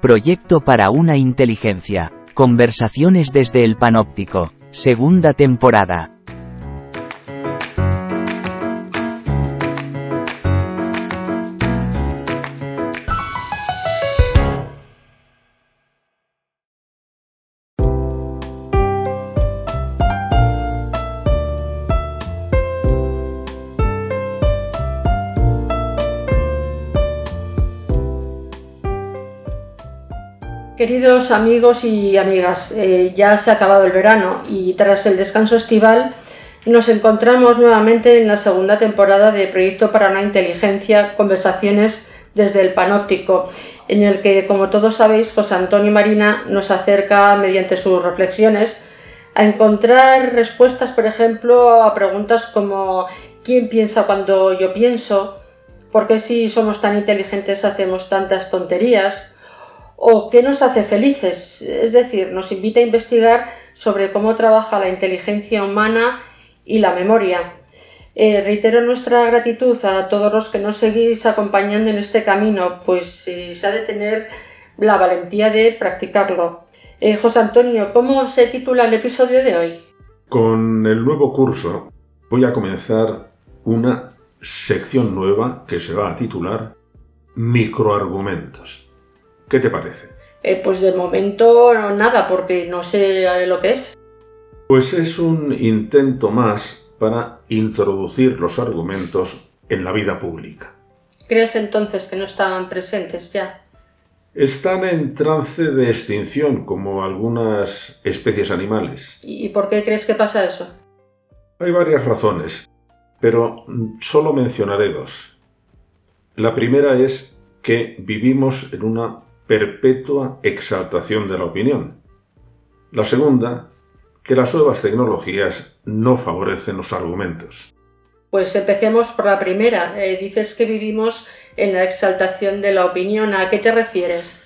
Proyecto para una inteligencia. Conversaciones desde el panóptico. Segunda temporada. Queridos amigos y amigas, eh, ya se ha acabado el verano y tras el descanso estival nos encontramos nuevamente en la segunda temporada de Proyecto para una Inteligencia, Conversaciones desde el Panóptico, en el que, como todos sabéis, José Antonio Marina nos acerca, mediante sus reflexiones, a encontrar respuestas, por ejemplo, a preguntas como ¿quién piensa cuando yo pienso? ¿Por qué si somos tan inteligentes hacemos tantas tonterías? O qué nos hace felices. Es decir, nos invita a investigar sobre cómo trabaja la inteligencia humana y la memoria. Eh, reitero nuestra gratitud a todos los que nos seguís acompañando en este camino, pues se ha de tener la valentía de practicarlo. Eh, José Antonio, ¿cómo se titula el episodio de hoy? Con el nuevo curso voy a comenzar una sección nueva que se va a titular Microargumentos. ¿Qué te parece? Eh, pues de momento nada, porque no sé lo que es. Pues es un intento más para introducir los argumentos en la vida pública. ¿Crees entonces que no estaban presentes ya? Están en trance de extinción, como algunas especies animales. ¿Y por qué crees que pasa eso? Hay varias razones, pero solo mencionaré dos. La primera es que vivimos en una perpetua exaltación de la opinión. La segunda, que las nuevas tecnologías no favorecen los argumentos. Pues empecemos por la primera. Eh, dices que vivimos en la exaltación de la opinión. ¿A qué te refieres?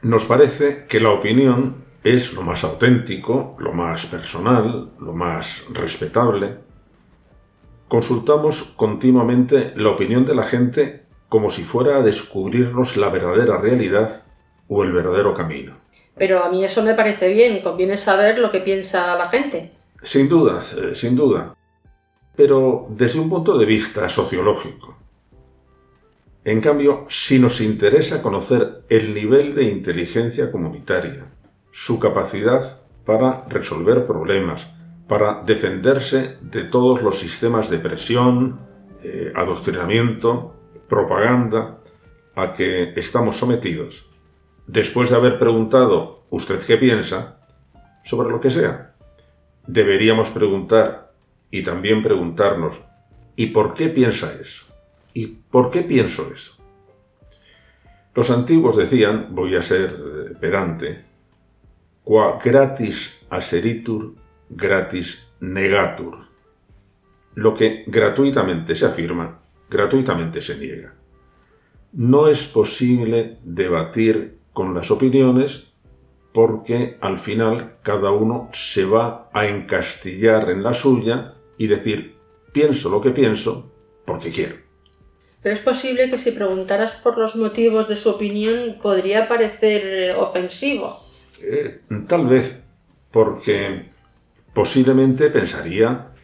Nos parece que la opinión es lo más auténtico, lo más personal, lo más respetable. Consultamos continuamente la opinión de la gente como si fuera a descubrirnos la verdadera realidad o el verdadero camino. Pero a mí eso me parece bien, conviene saber lo que piensa la gente. Sin duda, eh, sin duda. Pero desde un punto de vista sociológico. En cambio, si nos interesa conocer el nivel de inteligencia comunitaria, su capacidad para resolver problemas, para defenderse de todos los sistemas de presión, eh, adoctrinamiento, propaganda a que estamos sometidos, después de haber preguntado usted qué piensa sobre lo que sea, deberíamos preguntar y también preguntarnos ¿y por qué piensa eso? ¿Y por qué pienso eso? Los antiguos decían, voy a ser eh, pedante, qua gratis aseritur, gratis negatur. Lo que gratuitamente se afirma, gratuitamente se niega. No es posible debatir con las opiniones porque al final cada uno se va a encastillar en la suya y decir pienso lo que pienso porque quiero. Pero es posible que si preguntaras por los motivos de su opinión podría parecer eh, ofensivo. Eh, tal vez, porque posiblemente pensaría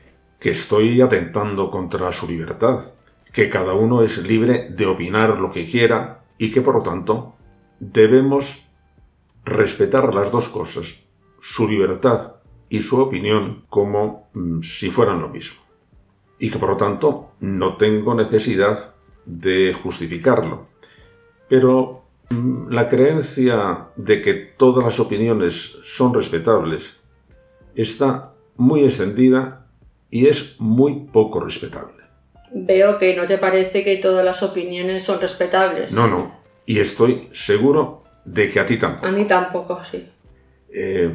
que estoy atentando contra su libertad, que cada uno es libre de opinar lo que quiera y que por lo tanto debemos respetar las dos cosas, su libertad y su opinión, como mm, si fueran lo mismo. Y que por lo tanto no tengo necesidad de justificarlo. Pero mm, la creencia de que todas las opiniones son respetables está muy extendida y es muy poco respetable. Veo que no te parece que todas las opiniones son respetables. No, no. Y estoy seguro de que a ti tampoco. A mí tampoco, sí. Eh,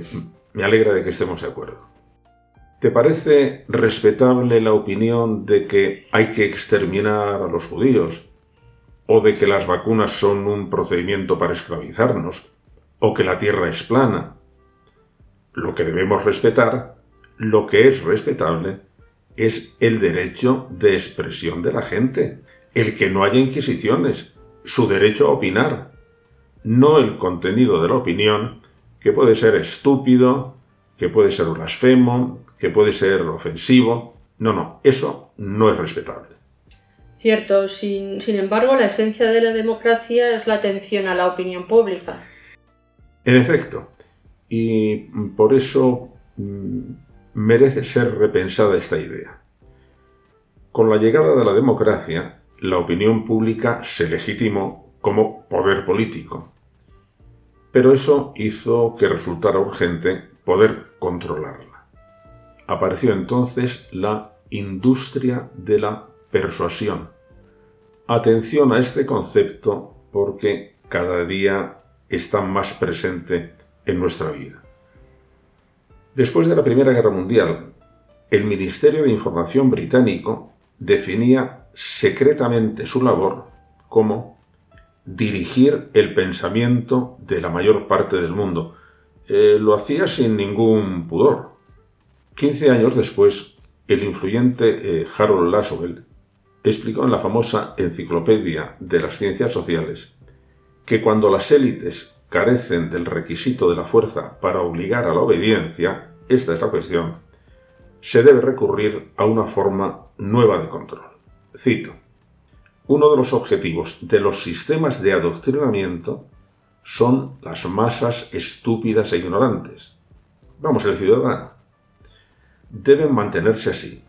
me alegra de que estemos de acuerdo. ¿Te parece respetable la opinión de que hay que exterminar a los judíos? ¿O de que las vacunas son un procedimiento para esclavizarnos? ¿O que la Tierra es plana? Lo que debemos respetar, lo que es respetable, es el derecho de expresión de la gente, el que no haya inquisiciones, su derecho a opinar, no el contenido de la opinión, que puede ser estúpido, que puede ser blasfemo, que puede ser ofensivo. No, no, eso no es respetable. Cierto, sin, embargo, la esencia de la democracia es la atención a la opinión pública. En efecto, y por eso mm, merece ser repensada esta idea. Con la llegada de la democracia, la opinión pública se legitimó como poder político. Pero eso hizo que resultara urgente poder controlarla. Apareció entonces la industria de la persuasión. Atención a este concepto porque cada día está más presente en nuestra vida. Después de la Primera Guerra Mundial, el Ministerio de Información británico definía secretamente su labor como dirigir el pensamiento de la mayor parte del mundo. Eh, lo hacía sin ningún pudor. Quince años después, el influyente eh, Harold Laswell explicó en la famosa Enciclopedia de las Ciencias Sociales que cuando las élites carecen del requisito de la fuerza para obligar a la obediencia, esta es la cuestión, se debe recurrir a una forma nueva de control. Cito, uno de los objetivos de los sistemas de adoctrinamiento son las masas estúpidas e ignorantes. Vamos, el ciudadano. Deben mantenerse así,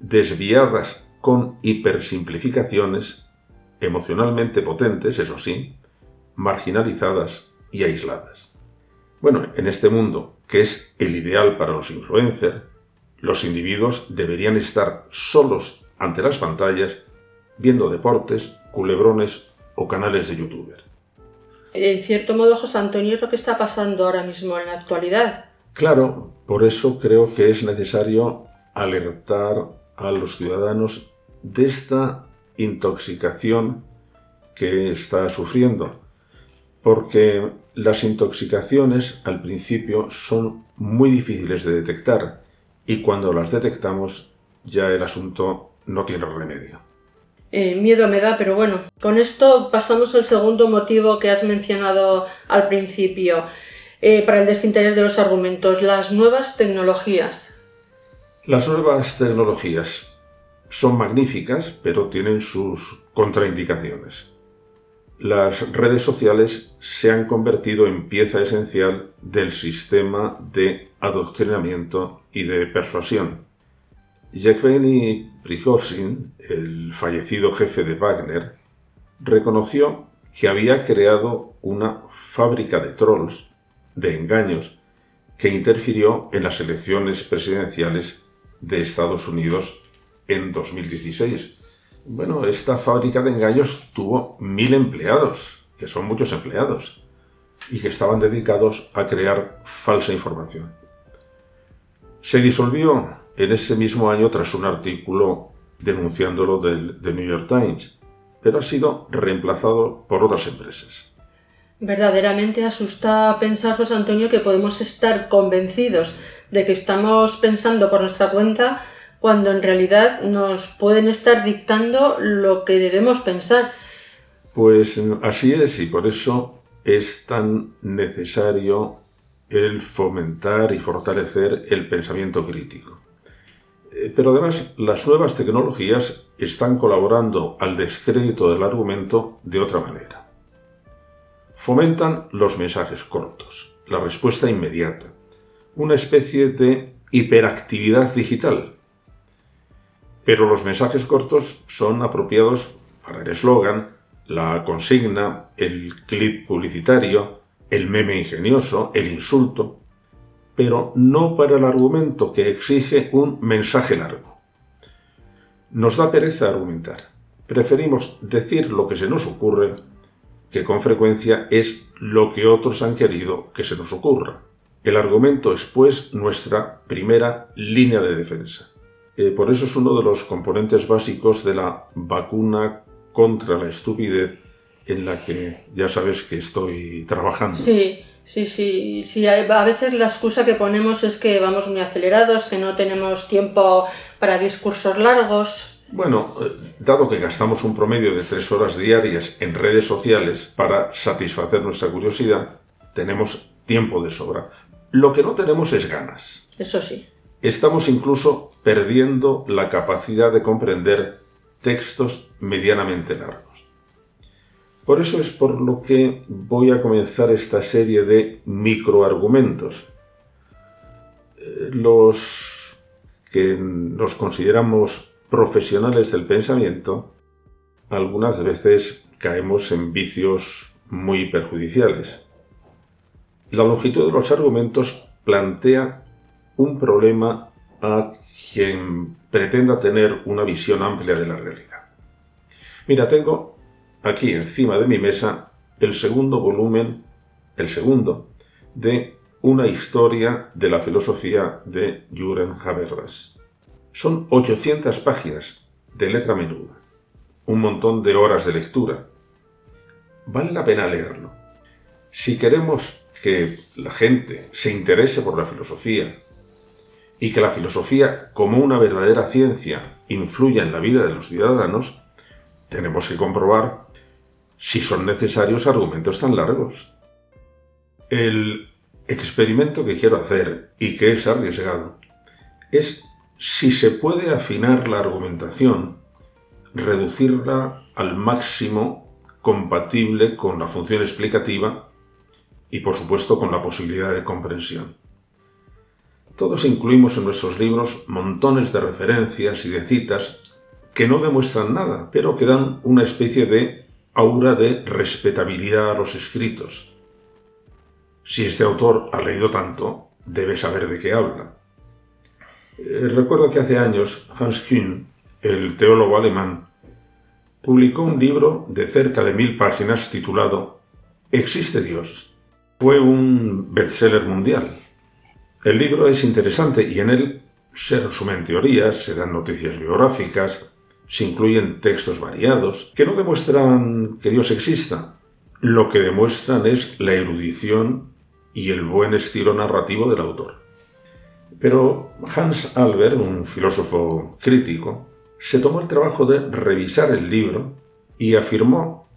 desviadas con hipersimplificaciones, emocionalmente potentes, eso sí, marginalizadas y aisladas. Bueno, en este mundo, que es el ideal para los influencers, los individuos deberían estar solos ante las pantallas viendo deportes, culebrones o canales de youtuber. En cierto modo, José Antonio, es lo que está pasando ahora mismo en la actualidad. Claro, por eso creo que es necesario alertar a los ciudadanos de esta intoxicación que está sufriendo porque las intoxicaciones al principio son muy difíciles de detectar y cuando las detectamos ya el asunto no tiene remedio. Eh, miedo me da, pero bueno, con esto pasamos al segundo motivo que has mencionado al principio eh, para el desinterés de los argumentos, las nuevas tecnologías. Las nuevas tecnologías son magníficas, pero tienen sus contraindicaciones las redes sociales se han convertido en pieza esencial del sistema de adoctrinamiento y de persuasión. Yevgeny Prigozhin, el fallecido jefe de Wagner, reconoció que había creado una fábrica de trolls, de engaños, que interfirió en las elecciones presidenciales de Estados Unidos en 2016 bueno, esta fábrica de engaños tuvo mil empleados, que son muchos empleados, y que estaban dedicados a crear falsa información. Se disolvió en ese mismo año tras un artículo denunciándolo del The New York Times, pero ha sido reemplazado por otras empresas. Verdaderamente asusta pensar, José Antonio, que podemos estar convencidos de que estamos pensando por nuestra cuenta cuando en realidad nos pueden estar dictando lo que debemos pensar. Pues así es y por eso es tan necesario el fomentar y fortalecer el pensamiento crítico. Eh, pero además las nuevas tecnologías están colaborando al descrédito del argumento de otra manera. Fomentan los mensajes cortos, la respuesta inmediata, una especie de hiperactividad digital pero los mensajes cortos son apropiados para el eslogan, la consigna, el clip publicitario, el meme ingenioso, el insulto, pero no para el argumento que exige un mensaje largo. Nos da pereza argumentar. Preferimos decir lo que se nos ocurre, que con frecuencia es lo que otros han querido que se nos ocurra. El argumento es pues nuestra primera línea de defensa. Eh, por eso es uno de los componentes básicos de la vacuna contra la estupidez en la que ya sabes que estoy trabajando. Sí, sí, sí, sí. A veces la excusa que ponemos es que vamos muy acelerados, que no tenemos tiempo para discursos largos. Bueno, eh, dado que gastamos un promedio de tres horas diarias en redes sociales para satisfacer nuestra curiosidad, tenemos tiempo de sobra. Lo que no tenemos es ganas. Eso sí. Estamos incluso perdiendo la capacidad de comprender textos medianamente largos. Por eso es por lo que voy a comenzar esta serie de microargumentos. Eh, los que nos consideramos profesionales del pensamiento, algunas veces caemos en vicios muy perjudiciales. La longitud de los argumentos plantea un problema a quien pretenda tener una visión amplia de la realidad. Mira, tengo aquí encima de mi mesa el segundo volumen, el segundo, de una historia de la filosofía de Jürgen Habermas. Son 800 páginas de letra menuda, un montón de horas de lectura. Vale la pena leerlo. Si queremos que la gente se interese por la filosofía y que la filosofía como una verdadera ciencia influya en la vida de los ciudadanos, tenemos que comprobar si son necesarios argumentos tan largos. El experimento que quiero hacer y que es arriesgado es si se puede afinar la argumentación, reducirla al máximo compatible con la función explicativa y por supuesto con la posibilidad de comprensión. Todos incluimos en nuestros libros montones de referencias y de citas que no demuestran nada, pero que dan una especie de aura de respetabilidad a los escritos. Si este autor ha leído tanto, debe saber de qué habla. Eh, recuerdo que hace años Hans Kuhn, el teólogo alemán, publicó un libro de cerca de mil páginas titulado ¿Existe Dios? Fue un bestseller mundial. El libro es interesante y en él se resumen teorías, se dan noticias biográficas, se incluyen textos variados que no demuestran que Dios exista. Lo que demuestran es la erudición y el buen estilo narrativo del autor. Pero Hans Albert, un filósofo crítico, se tomó el trabajo de revisar el libro y afirmó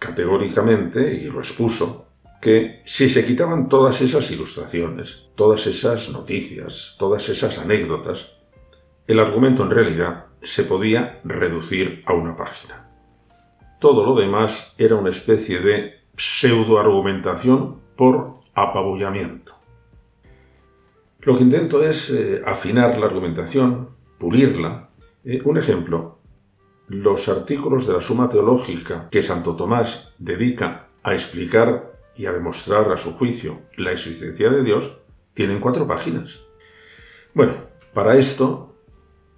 categóricamente, y lo expuso, que si se quitaban todas esas ilustraciones, todas esas noticias, todas esas anécdotas, el argumento en realidad se podía reducir a una página. Todo lo demás era una especie de pseudoargumentación por apabullamiento. Lo que intento es eh, afinar la argumentación, pulirla. Eh, un ejemplo, los artículos de la Suma Teológica que Santo Tomás dedica a explicar y a demostrar a su juicio la existencia de Dios tienen cuatro páginas. Bueno, para esto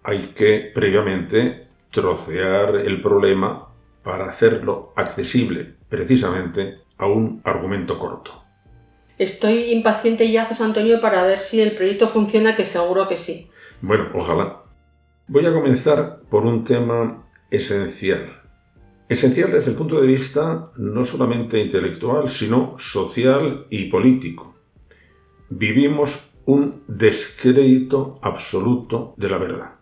hay que previamente trocear el problema para hacerlo accesible precisamente a un argumento corto. Estoy impaciente ya, José Antonio, para ver si el proyecto funciona, que seguro que sí. Bueno, ojalá. Voy a comenzar por un tema esencial. Esencial desde el punto de vista no solamente intelectual, sino social y político. Vivimos un descrédito absoluto de la verdad.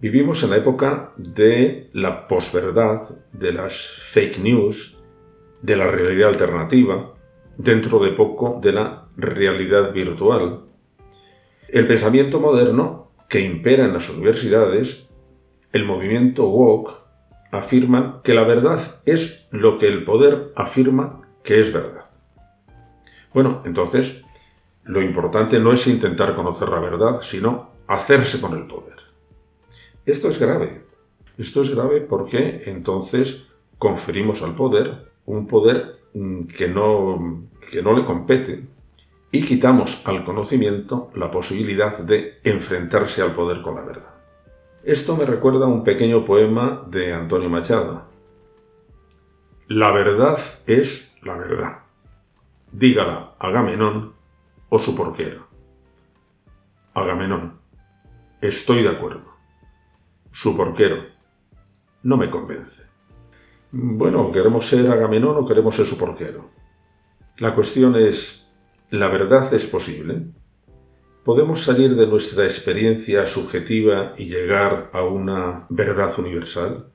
Vivimos en la época de la posverdad, de las fake news, de la realidad alternativa, dentro de poco de la realidad virtual. El pensamiento moderno que impera en las universidades, el movimiento woke, afirman que la verdad es lo que el poder afirma que es verdad. Bueno, entonces, lo importante no es intentar conocer la verdad, sino hacerse con el poder. Esto es grave. Esto es grave porque entonces conferimos al poder un poder mm, que no, que no le compete y quitamos al conocimiento la posibilidad de enfrentarse al poder con la verdad. Esto me recuerda a un pequeño poema de Antonio Machado. La verdad es la verdad. Dígala Agamenón o su porquero. Agamenón. Estoy de acuerdo. Su porquero. No me convence. Bueno, ¿queremos ser Agamenón o queremos ser su porquero? La cuestión es, ¿la verdad es posible? ¿Podemos salir de nuestra experiencia subjetiva y llegar a una verdad universal?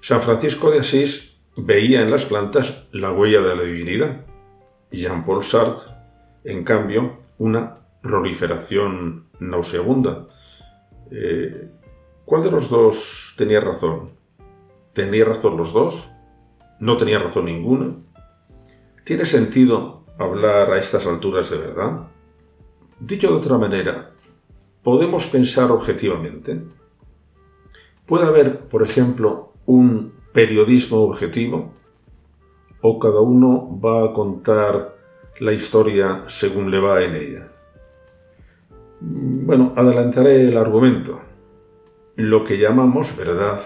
San Francisco de Asís veía en las plantas la huella de la divinidad. Jean-Paul Sartre, en cambio, una proliferación nauseabunda. Eh, ¿Cuál de los dos tenía razón? ¿Tenía razón los dos? ¿No tenía razón ninguna? ¿Tiene sentido hablar a estas alturas de verdad? Dicho de otra manera, ¿podemos pensar objetivamente? ¿Puede haber, por ejemplo, un periodismo objetivo? ¿O cada uno va a contar la historia según le va en ella? Bueno, adelantaré el argumento. Lo que llamamos verdad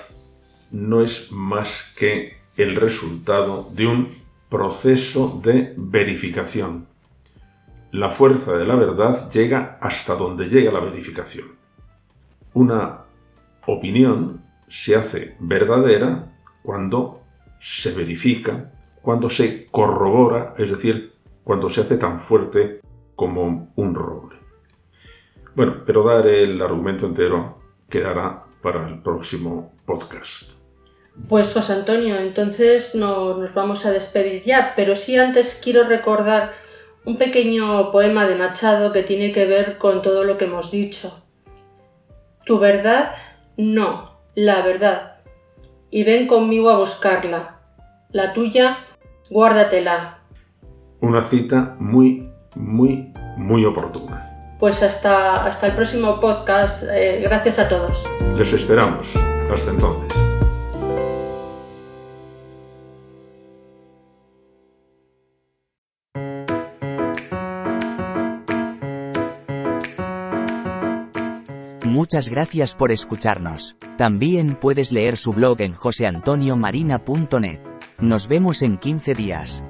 no es más que el resultado de un proceso de verificación. La fuerza de la verdad llega hasta donde llega la verificación. Una opinión se hace verdadera cuando se verifica, cuando se corrobora, es decir, cuando se hace tan fuerte como un roble. Bueno, pero dar el argumento entero quedará para el próximo podcast. Pues José Antonio, entonces no, nos vamos a despedir ya, pero sí antes quiero recordar un pequeño poema de Machado que tiene que ver con todo lo que hemos dicho. Tu verdad, no, la verdad. Y ven conmigo a buscarla. La tuya, guárdatela. Una cita muy, muy, muy oportuna. Pues hasta, hasta el próximo podcast. Eh, gracias a todos. Les esperamos. Hasta entonces. Muchas gracias por escucharnos. También puedes leer su blog en joseantoniomarina.net. Nos vemos en 15 días.